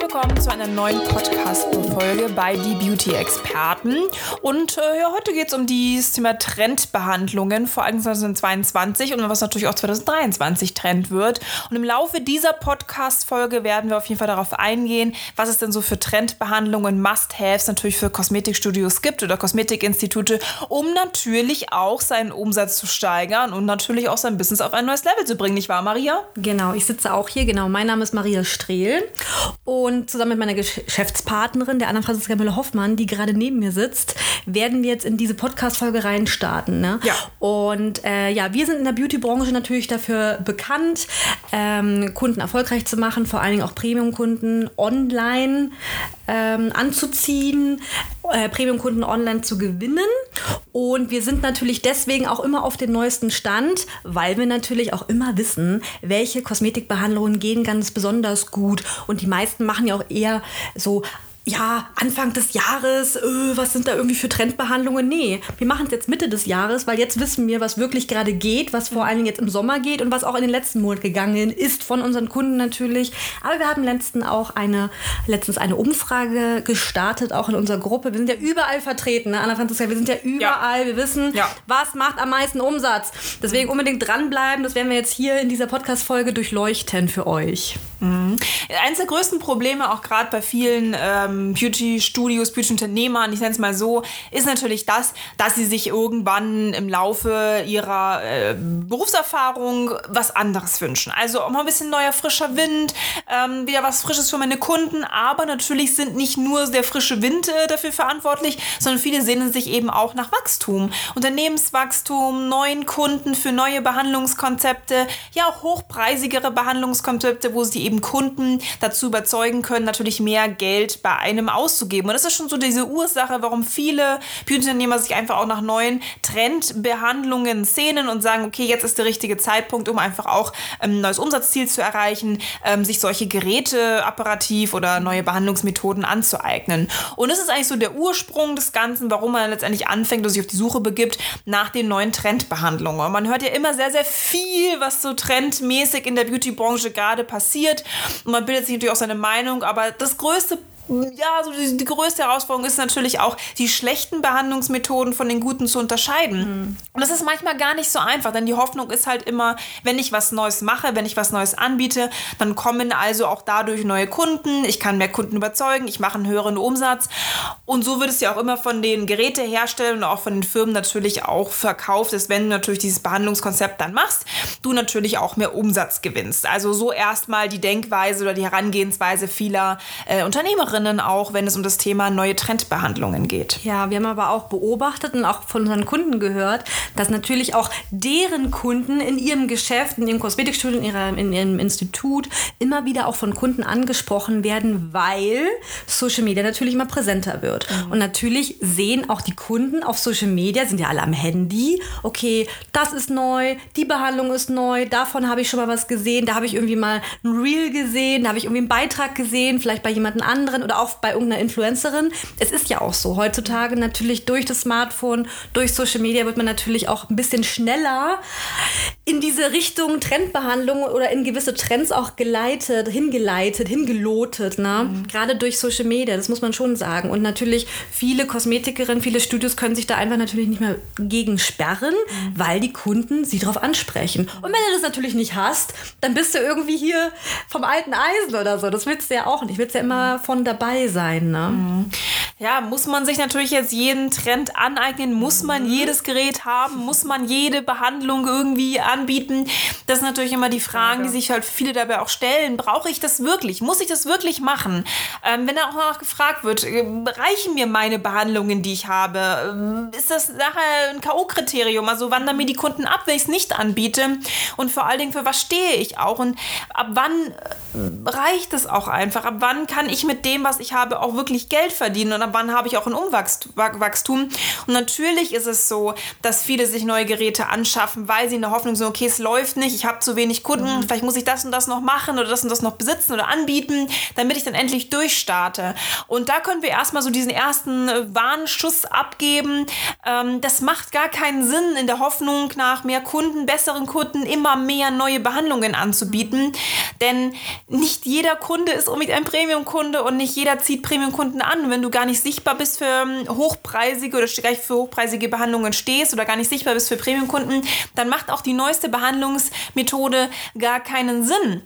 Willkommen zu einer neuen Podcast-Folge bei Die Beauty-Experten. Und äh, ja, heute geht es um das Thema Trendbehandlungen, vor allem 2022 und was natürlich auch 2023 Trend wird. Und im Laufe dieser Podcast-Folge werden wir auf jeden Fall darauf eingehen, was es denn so für Trendbehandlungen, Must-Haves natürlich für Kosmetikstudios gibt oder Kosmetikinstitute, um natürlich auch seinen Umsatz zu steigern und natürlich auch sein Business auf ein neues Level zu bringen, nicht wahr, Maria? Genau, ich sitze auch hier. Genau, mein Name ist Maria Strehl und zusammen mit meiner Geschäftspartnerin, der Anna-Franziska Müller-Hoffmann, die gerade neben mir sitzt, werden wir jetzt in diese Podcast-Folge reinstarten. Ne? Ja. Und äh, ja, wir sind in der Beauty-Branche natürlich dafür bekannt, ähm, Kunden erfolgreich zu machen, vor allen Dingen auch Premium-Kunden online ähm, anzuziehen, äh, Premium-Kunden online zu gewinnen. Und wir sind natürlich deswegen auch immer auf den neuesten Stand, weil wir natürlich auch immer wissen, welche Kosmetikbehandlungen gehen ganz besonders gut. Und die meisten machen ja auch eher so ja, Anfang des Jahres, äh, was sind da irgendwie für Trendbehandlungen? Nee, wir machen es jetzt Mitte des Jahres, weil jetzt wissen wir, was wirklich gerade geht, was vor allen Dingen jetzt im Sommer geht und was auch in den letzten Monaten gegangen ist von unseren Kunden natürlich. Aber wir haben letztens auch eine, letztens eine Umfrage gestartet, auch in unserer Gruppe. Wir sind ja überall vertreten, ne? Anna Franziska, wir sind ja überall. Ja. Wir wissen, ja. was macht am meisten Umsatz. Deswegen unbedingt dranbleiben. Das werden wir jetzt hier in dieser Podcast-Folge durchleuchten für euch. Mhm. Eines der größten Probleme, auch gerade bei vielen ähm, Beauty-Studios, Beauty-Unternehmern, ich nenne es mal so, ist natürlich das, dass sie sich irgendwann im Laufe ihrer äh, Berufserfahrung was anderes wünschen. Also auch mal ein bisschen neuer, frischer Wind, ähm, wieder was Frisches für meine Kunden, aber natürlich sind nicht nur der frische Wind äh, dafür verantwortlich, sondern viele sehnen sich eben auch nach Wachstum, Unternehmenswachstum, neuen Kunden für neue Behandlungskonzepte, ja auch hochpreisigere Behandlungskonzepte, wo sie eben Kunden dazu überzeugen können, natürlich mehr Geld bei einem auszugeben. Und das ist schon so diese Ursache, warum viele Beauty-Unternehmer sich einfach auch nach neuen Trendbehandlungen sehnen und sagen, okay, jetzt ist der richtige Zeitpunkt, um einfach auch ein ähm, neues Umsatzziel zu erreichen, ähm, sich solche Geräte apparativ oder neue Behandlungsmethoden anzueignen. Und das ist eigentlich so der Ursprung des Ganzen, warum man letztendlich anfängt und sich auf die Suche begibt nach den neuen Trendbehandlungen. Und man hört ja immer sehr, sehr viel, was so trendmäßig in der Beauty-Branche gerade passiert. Und man bildet sich natürlich auch seine Meinung, aber das größte ja, so die, die, größte Herausforderung ist natürlich auch, die schlechten Behandlungsmethoden von den guten zu unterscheiden. Mhm. Und das ist manchmal gar nicht so einfach, denn die Hoffnung ist halt immer, wenn ich was Neues mache, wenn ich was Neues anbiete, dann kommen also auch dadurch neue Kunden, ich kann mehr Kunden überzeugen, ich mache einen höheren Umsatz. Und so wird es ja auch immer von den Geräteherstellern und auch von den Firmen natürlich auch verkauft, dass wenn du natürlich dieses Behandlungskonzept dann machst, du natürlich auch mehr Umsatz gewinnst. Also so erstmal die Denkweise oder die Herangehensweise vieler äh, Unternehmerinnen Unternehmerinnen auch, wenn es um das Thema neue Trendbehandlungen geht. Ja, wir haben aber auch beobachtet und auch von unseren Kunden gehört, dass natürlich auch deren Kunden in ihrem Geschäft, in ihrem Kosmetikstudio, in, ihrer, in ihrem Institut immer wieder auch von Kunden angesprochen werden, weil Social Media natürlich immer präsenter wird. Mhm. Und natürlich sehen auch die Kunden auf Social Media, sind ja alle am Handy, okay, das ist neu, die Behandlung ist neu, davon habe ich schon mal was gesehen, da habe ich irgendwie mal ein Reel gesehen, da habe ich irgendwie einen Beitrag gesehen, vielleicht bei jemand anderen oder auch bei irgendeiner Influencerin. Es ist ja auch so. Heutzutage natürlich durch das Smartphone, durch Social Media wird man natürlich auch ein bisschen schneller in diese Richtung Trendbehandlung oder in gewisse Trends auch geleitet, hingeleitet, hingelotet. Ne? Mhm. Gerade durch Social Media, das muss man schon sagen. Und natürlich viele Kosmetikerinnen, viele Studios können sich da einfach natürlich nicht mehr gegen sperren, mhm. weil die Kunden sie darauf ansprechen. Und wenn du das natürlich nicht hast, dann bist du irgendwie hier vom alten Eisen oder so. Das willst du ja auch nicht. Ich willst ja immer von der dabei sein. Ne? Mhm. Ja, muss man sich natürlich jetzt jeden Trend aneignen? Muss man mhm. jedes Gerät haben? Muss man jede Behandlung irgendwie anbieten? Das sind natürlich immer die Fragen, die sich halt viele dabei auch stellen. Brauche ich das wirklich? Muss ich das wirklich machen? Ähm, wenn da auch noch gefragt wird, äh, reichen mir meine Behandlungen, die ich habe? Ähm, ist das nachher ein K.O.-Kriterium? Also wandern mir die Kunden ab, wenn ich es nicht anbiete? Und vor allen Dingen, für was stehe ich auch? Und ab wann äh, reicht es auch einfach? Ab wann kann ich mit dem, was ich habe, auch wirklich Geld verdienen? Und ab wann habe ich auch ein Umwachstum? Und natürlich ist es so, dass viele sich neue Geräte anschaffen, weil sie in der Hoffnung sind, okay, es läuft nicht, ich habe zu wenig Kunden, mhm. vielleicht muss ich das und das noch machen oder das und das noch besitzen oder anbieten, damit ich dann endlich durchstarte. Und da können wir erstmal so diesen ersten äh, Warnschuss abgeben. Ähm, das macht gar keinen Sinn, in der Hoffnung nach mehr Kunden, besseren Kunden, immer mehr neue Behandlungen anzubieten. Denn nicht jeder Kunde ist unbedingt ein Premium-Kunde und nicht jeder zieht Premium-Kunden an. Wenn du gar nicht sichtbar bist für ähm, hochpreisige oder gleich für hochpreisige Behandlungen stehst oder gar nicht sichtbar bist für Premium-Kunden, dann macht auch die neueste Behandlungsmethode gar keinen Sinn.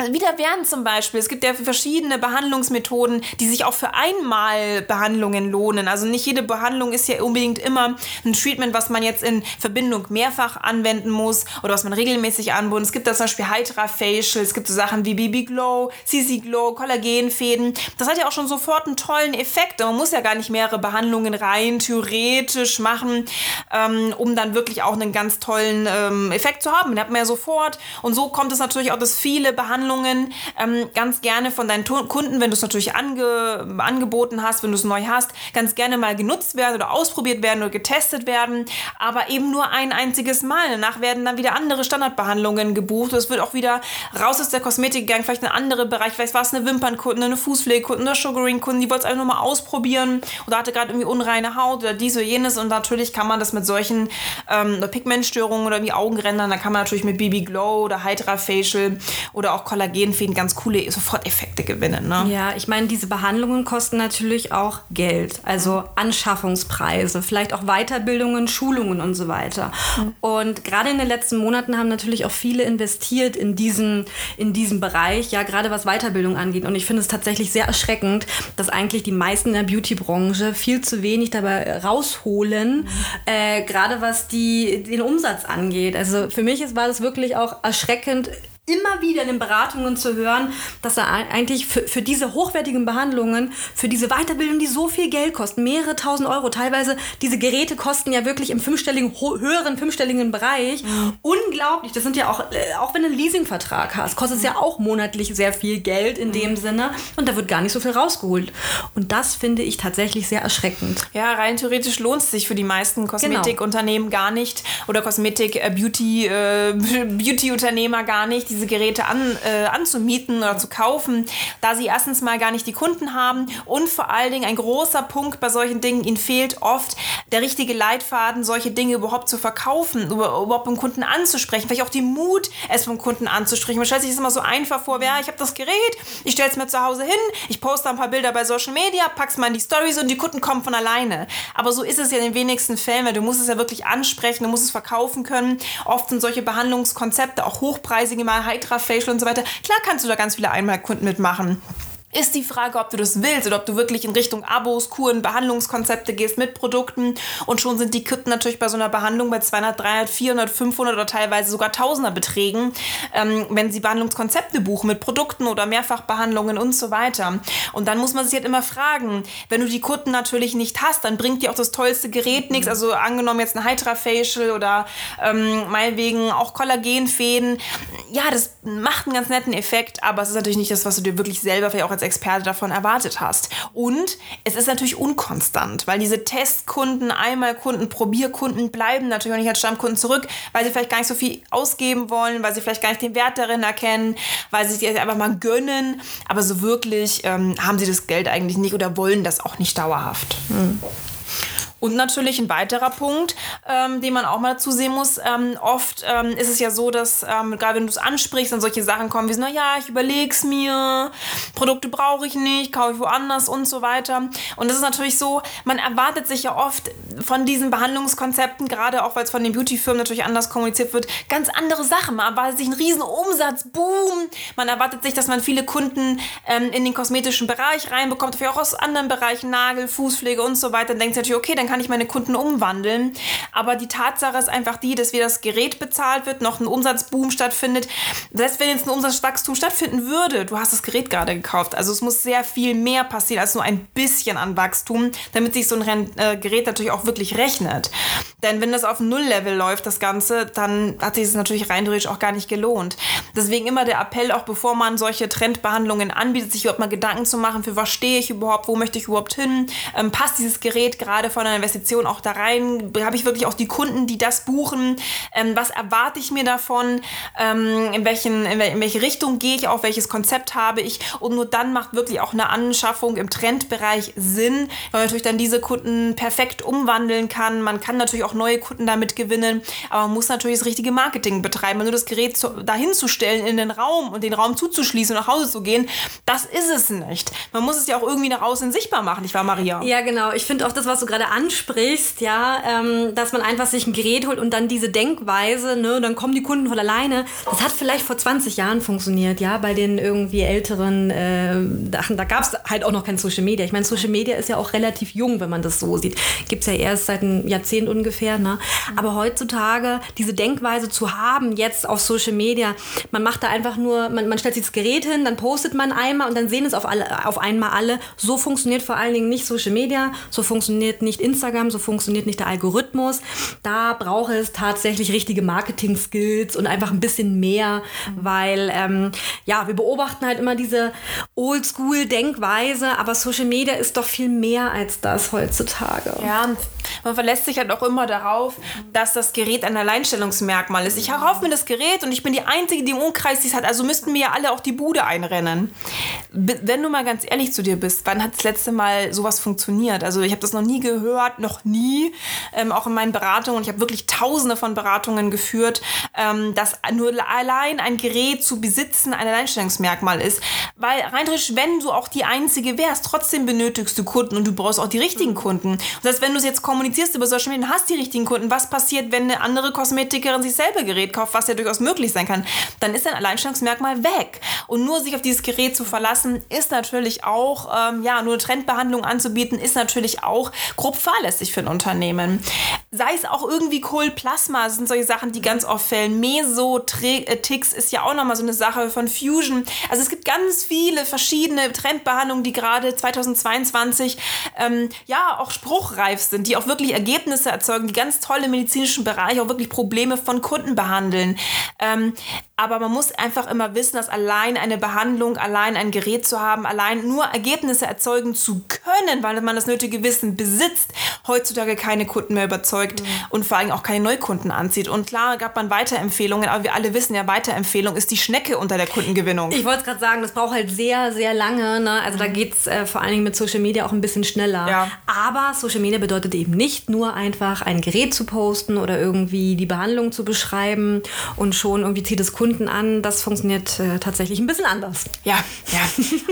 Also wieder werden zum Beispiel, es gibt ja verschiedene Behandlungsmethoden, die sich auch für Einmalbehandlungen lohnen. Also nicht jede Behandlung ist ja unbedingt immer ein Treatment, was man jetzt in Verbindung mehrfach anwenden muss oder was man regelmäßig anbietet. Es gibt da zum Beispiel Hydra Facial, es gibt so Sachen wie BB Glow, CC Glow, Kollagenfäden. Das hat ja auch schon sofort einen tollen Effekt. Man muss ja gar nicht mehrere Behandlungen rein theoretisch machen, ähm, um dann wirklich auch einen ganz tollen ähm, Effekt zu haben. Den hat man ja sofort. Und so kommt es natürlich auch, dass viele Behandlungen Behandlungen ähm, ganz gerne von deinen Kunden, wenn du es natürlich ange angeboten hast, wenn du es neu hast, ganz gerne mal genutzt werden oder ausprobiert werden oder getestet werden, aber eben nur ein einziges Mal. Danach werden dann wieder andere Standardbehandlungen gebucht. Es wird auch wieder raus aus der Kosmetik gegangen, vielleicht ein anderer Bereich, vielleicht war es eine Wimpernkunde, eine Fußpflegekunde, eine Sugaring-Kunde, die wollte es einfach nur mal ausprobieren oder hatte gerade irgendwie unreine Haut oder dies oder jenes und natürlich kann man das mit solchen ähm, Pigmentstörungen oder wie Augenrändern, da kann man natürlich mit BB Glow oder Hydra Facial oder auch Kollagen Kollagenfäden ganz coole Soforteffekte gewinnen. Ne? Ja, ich meine, diese Behandlungen kosten natürlich auch Geld, also Anschaffungspreise, vielleicht auch Weiterbildungen, Schulungen und so weiter. Mhm. Und gerade in den letzten Monaten haben natürlich auch viele investiert in diesen, in diesem Bereich, ja, gerade was Weiterbildung angeht. Und ich finde es tatsächlich sehr erschreckend, dass eigentlich die meisten in der Beauty-Branche viel zu wenig dabei rausholen, mhm. äh, gerade was die, den Umsatz angeht. Also für mich ist, war das wirklich auch erschreckend, immer wieder in den Beratungen zu hören, dass er eigentlich für, für diese hochwertigen Behandlungen, für diese Weiterbildung, die so viel Geld kosten, mehrere tausend Euro, teilweise diese Geräte kosten ja wirklich im fünfstelligen, höheren fünfstelligen Bereich. Mhm. Unglaublich. Das sind ja auch, äh, auch wenn du einen Leasingvertrag hast, kostet es ja auch monatlich sehr viel Geld in mhm. dem Sinne und da wird gar nicht so viel rausgeholt. Und das finde ich tatsächlich sehr erschreckend. Ja, rein theoretisch lohnt es sich für die meisten. Kosmetikunternehmen genau. gar nicht oder Kosmetik-Beauty-Unternehmer äh, äh, gar nicht. Diese Geräte an, äh, anzumieten oder zu kaufen, da sie erstens mal gar nicht die Kunden haben und vor allen Dingen ein großer Punkt bei solchen Dingen, ihnen fehlt oft der richtige Leitfaden, solche Dinge überhaupt zu verkaufen, überhaupt beim Kunden anzusprechen, vielleicht auch die Mut, es beim Kunden anzusprechen. Man stellt sich das immer so einfach vor, ja, ich habe das Gerät, ich stelle es mir zu Hause hin, ich poste ein paar Bilder bei Social Media, pack's mal in die Stories und die Kunden kommen von alleine. Aber so ist es ja in den wenigsten Fällen, weil du musst es ja wirklich ansprechen, du musst es verkaufen können. Oft sind solche Behandlungskonzepte, auch hochpreisige Hydra Facial und so weiter. Klar kannst du da ganz viele Einmalkunden mitmachen ist die Frage, ob du das willst oder ob du wirklich in Richtung Abos, Kuren, Behandlungskonzepte gehst mit Produkten und schon sind die Kunden natürlich bei so einer Behandlung bei 200, 300, 400, 500 oder teilweise sogar Tausender Beträgen, ähm, wenn sie Behandlungskonzepte buchen mit Produkten oder Mehrfachbehandlungen und so weiter. Und dann muss man sich halt immer fragen, wenn du die Kunden natürlich nicht hast, dann bringt dir auch das tollste Gerät nichts. Also angenommen jetzt ein Hydra Facial oder ähm, meinetwegen auch Kollagenfäden. Ja, das macht einen ganz netten Effekt, aber es ist natürlich nicht das, was du dir wirklich selber vielleicht auch als als Experte davon erwartet hast. Und es ist natürlich unkonstant, weil diese Testkunden, Einmalkunden, Probierkunden bleiben natürlich auch nicht als Stammkunden zurück, weil sie vielleicht gar nicht so viel ausgeben wollen, weil sie vielleicht gar nicht den Wert darin erkennen, weil sie sich einfach mal gönnen. Aber so wirklich ähm, haben sie das Geld eigentlich nicht oder wollen das auch nicht dauerhaft. Hm. Und natürlich ein weiterer Punkt, ähm, den man auch mal dazu sehen muss. Ähm, oft ähm, ist es ja so, dass ähm, gerade wenn du es ansprichst und solche Sachen kommen wie so, naja, ich überleg's mir, Produkte brauche ich nicht, kaufe ich woanders und so weiter. Und das ist natürlich so, man erwartet sich ja oft von diesen Behandlungskonzepten, gerade auch weil es von den Beauty-Firmen natürlich anders kommuniziert wird, ganz andere Sachen. Man erwartet sich einen riesen Umsatzboom. Man erwartet sich, dass man viele Kunden ähm, in den kosmetischen Bereich reinbekommt, vielleicht auch aus anderen Bereichen, Nagel, Fußpflege und so weiter. Dann denkt sich natürlich, okay, dann kann ich meine Kunden umwandeln. Aber die Tatsache ist einfach die, dass wie das Gerät bezahlt wird, noch ein Umsatzboom stattfindet. Selbst wenn jetzt ein Umsatzwachstum stattfinden würde, du hast das Gerät gerade gekauft. Also es muss sehr viel mehr passieren als nur ein bisschen an Wachstum, damit sich so ein äh, Gerät natürlich auch wirklich rechnet. Denn wenn das auf Null-Level läuft, das Ganze, dann hat sich es natürlich rein theoretisch auch gar nicht gelohnt. Deswegen immer der Appell, auch bevor man solche Trendbehandlungen anbietet, sich überhaupt mal Gedanken zu machen, für was stehe ich überhaupt, wo möchte ich überhaupt hin, ähm, passt dieses Gerät gerade von einer Investition auch da rein? Habe ich wirklich auch die Kunden, die das buchen? Ähm, was erwarte ich mir davon? Ähm, in, welchen, in, in, welche Richtung gehe ich auch? Welches Konzept habe ich? Und nur dann macht wirklich auch eine Anschaffung im Trendbereich Sinn, weil man natürlich dann diese Kunden perfekt umwandeln kann. Man kann natürlich auch neue Kunden damit gewinnen, aber man muss natürlich das richtige Marketing betreiben. Nur das Gerät zu, dahin zu stellen in den Raum und den Raum zuzuschließen und nach Hause zu gehen, das ist es nicht. Man muss es ja auch irgendwie nach außen sichtbar machen, nicht wahr, Maria? Ja, genau. Ich finde auch das, was du gerade ansprichst, ja, ähm, dass man einfach sich ein Gerät holt und dann diese Denkweise, ne, dann kommen die Kunden von alleine. Das hat vielleicht vor 20 Jahren funktioniert, ja, bei den irgendwie älteren, äh, da, da gab es halt auch noch kein Social Media. Ich meine, Social Media ist ja auch relativ jung, wenn man das so sieht. Gibt es ja erst seit einem Jahrzehnt ungefähr, ne? Aber heutzutage diese Denkweise zu haben, jetzt auf Social Media, man macht da einfach nur, man, man stellt sich das Gerät hin, dann postet man einmal und dann sehen es auf, alle, auf einmal alle. So funktioniert vor allen Dingen nicht Social Media, so funktioniert nicht Instagram, so funktioniert nicht der Algorithmus. Da braucht es tatsächlich richtige Marketing-Skills und einfach ein bisschen mehr, weil ähm, ja, wir beobachten halt immer diese Oldschool-Denkweise, aber Social Media ist doch viel mehr als das heutzutage. Ja, man verlässt sich halt auch immer darauf, dass das Gerät ein Alleinstellungsmerkmal ist. Ich kaufe mir das Gerät und ich bin die Einzige, die im Umkreis dies hat, also müssten mir ja alle auch die Bude einrennen. Wenn du mal ganz ehrlich zu dir bist, wann hat das letzte Mal sowas funktioniert? Also ich habe das noch nie gehört, noch nie, ähm, auch in meinen Beratungen. Ich habe wirklich tausende von Beratungen geführt, ähm, dass nur allein ein Gerät zu besitzen ein Alleinstellungsmerkmal ist. Weil rein theoretisch, wenn du auch die Einzige wärst, trotzdem benötigst du Kunden und du brauchst auch die richtigen Kunden. Das heißt, wenn du es jetzt kommunizierst über Social Media, hast die richtigen Kunden. Was passiert, wenn eine andere Kosmetikerin sich selber Gerät kauft, was ja durchaus möglich sein kann? Dann ist dein Alleinstellungsmerkmal weg. Und nur sich auf dieses Gerät zu verlassen, ist natürlich auch, ähm, ja, nur Trendbehandlung anzubieten, ist natürlich auch grob fahrlässig für ein Unternehmen. Sei es auch irgendwie Kohlplasma, das sind solche Sachen, die ganz oft fällen. Mesotix ist ja auch nochmal so eine Sache von Fusion. Also es gibt ganz viele verschiedene Trendbehandlungen, die gerade 2022 ähm, ja auch spruchreif sind, die auch wirklich Ergebnisse erzeugen, die ganz tolle medizinischen Bereiche auch wirklich Probleme von Kunden behandeln. Ähm, aber man muss einfach immer wissen, dass allein eine Behandlung, allein ein Gerät zu haben, allein nur Ergebnisse erzeugen zu können, weil man das nötige Wissen besitzt, heutzutage keine Kunden mehr überzeugt mhm. und vor allem auch keine Neukunden anzieht. Und klar gab man Weiterempfehlungen, aber wir alle wissen ja, Weiterempfehlung ist die Schnecke unter der Kundengewinnung. Ich wollte es gerade sagen, das braucht halt sehr, sehr lange. Ne? Also mhm. da geht es äh, vor allen Dingen mit Social Media auch ein bisschen schneller. Ja. Aber Social Media bedeutet eben nicht nur einfach ein Gerät zu posten oder irgendwie die Behandlung zu beschreiben und schon irgendwie zieht es Kunden Kunden an. Das funktioniert äh, tatsächlich ein bisschen anders. Ja, ja.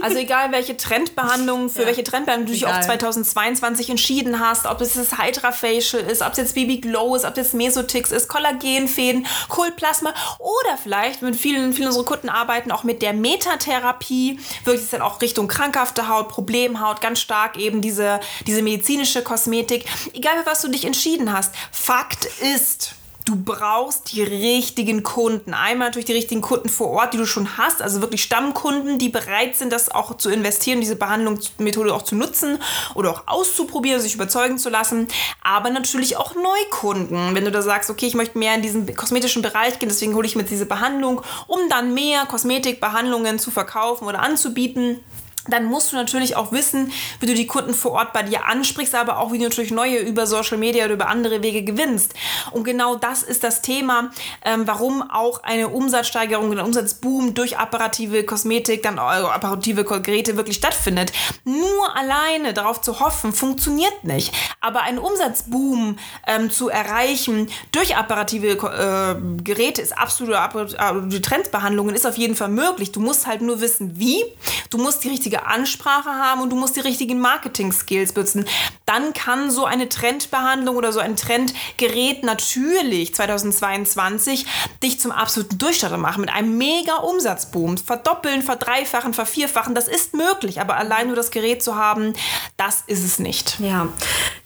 Also egal, welche Trendbehandlung, für ja. welche Trendbehandlung du dich auch 2022 entschieden hast, ob es das Hydra Facial ist, ob es jetzt BB Glow ist, ob es Mesotix ist, Kollagenfäden, Kohlplasma oder vielleicht mit vielen, vielen unserer Kunden arbeiten auch mit der Metatherapie, wirklich ist dann auch Richtung krankhafte Haut, Problemhaut, ganz stark eben diese, diese medizinische Kosmetik. Egal, für was du dich entschieden hast. Fakt ist, du brauchst die richtigen Kunden. Einmal natürlich die richtigen Kunden vor Ort, die du schon hast, also wirklich Stammkunden, die bereit sind, das auch zu investieren, diese Behandlungsmethode auch zu nutzen oder auch auszuprobieren, sich überzeugen zu lassen. Aber natürlich auch Neukunden. Wenn du da sagst, okay, ich möchte mehr in diesen kosmetischen Bereich gehen, deswegen hole ich mir diese Behandlung, um dann mehr Kosmetikbehandlungen zu verkaufen oder anzubieten dann musst du natürlich auch wissen, wie du die Kunden vor Ort bei dir ansprichst, aber auch wie du natürlich neue über Social Media oder über andere Wege gewinnst. Und genau das ist das Thema, ähm, warum auch eine Umsatzsteigerung, ein Umsatzboom durch apparative Kosmetik, dann apparative Geräte wirklich stattfindet. Nur alleine darauf zu hoffen, funktioniert nicht. Aber einen Umsatzboom ähm, zu erreichen durch apparative äh, Geräte ist absolute, absolute Trendbehandlungen, ist auf jeden Fall möglich. Du musst halt nur wissen, wie. Du musst die richtige richtige Ansprache haben und du musst die richtigen Marketing-Skills besitzen. Dann kann so eine Trendbehandlung oder so ein Trendgerät natürlich 2022 dich zum absoluten Durchstarter machen mit einem mega Umsatzboom. Verdoppeln, verdreifachen, vervierfachen, das ist möglich, aber allein nur das Gerät zu haben, das ist es nicht. Ja,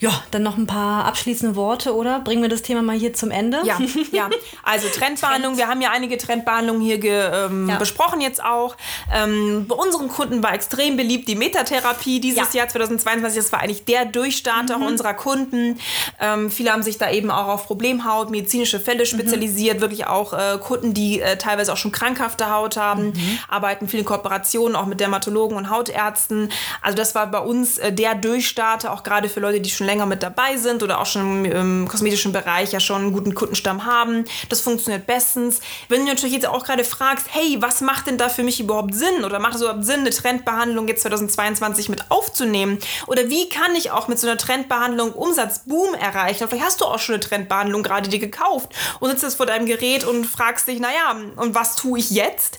ja dann noch ein paar abschließende Worte, oder? Bringen wir das Thema mal hier zum Ende? Ja, ja. also Trendbehandlung, Trend. wir haben ja einige Trendbehandlungen hier ähm, ja. besprochen jetzt auch. Ähm, bei unseren Kunden war extrem extrem beliebt, die Metatherapie dieses ja. Jahr 2022. Das war eigentlich der Durchstarter mhm. unserer Kunden. Ähm, viele haben sich da eben auch auf Problemhaut, medizinische Fälle spezialisiert. Mhm. Wirklich auch äh, Kunden, die äh, teilweise auch schon krankhafte Haut haben, mhm. arbeiten viele Kooperationen auch mit Dermatologen und Hautärzten. Also das war bei uns äh, der Durchstarter, auch gerade für Leute, die schon länger mit dabei sind oder auch schon im, kosmetischen Bereich ja schon einen guten Kundenstamm haben. Das funktioniert bestens. Wenn du natürlich jetzt auch gerade fragst, hey, was macht denn da für mich überhaupt Sinn? Oder macht es überhaupt Sinn, eine Trendbehandlung jetzt 2022 mit aufzunehmen? Oder wie kann ich auch mit so einer Trendbehandlung Umsatzboom erreichen? vielleicht hast du auch schon eine Trendbehandlung gerade dir gekauft und sitzt jetzt vor deinem Gerät und fragst dich, naja, und was tue ich jetzt?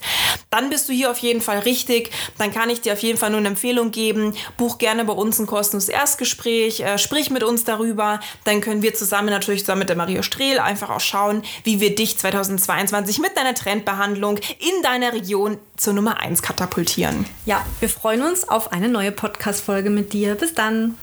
Dann bist du hier auf jeden Fall richtig. Dann kann ich dir auf jeden Fall nur eine Empfehlung geben. Buch gerne bei uns ein kostenloses Erstgespräch, äh, sprich mit uns darüber. Dann können wir zusammen natürlich zusammen mit der Maria Strehl einfach auch schauen, wie wir dich 2022 mit deiner Trendbehandlung in deiner Region zur Nummer 1 katapultieren. Ja, wir freuen uns auf eine neue Podcast-Folge mit dir. Bis dann.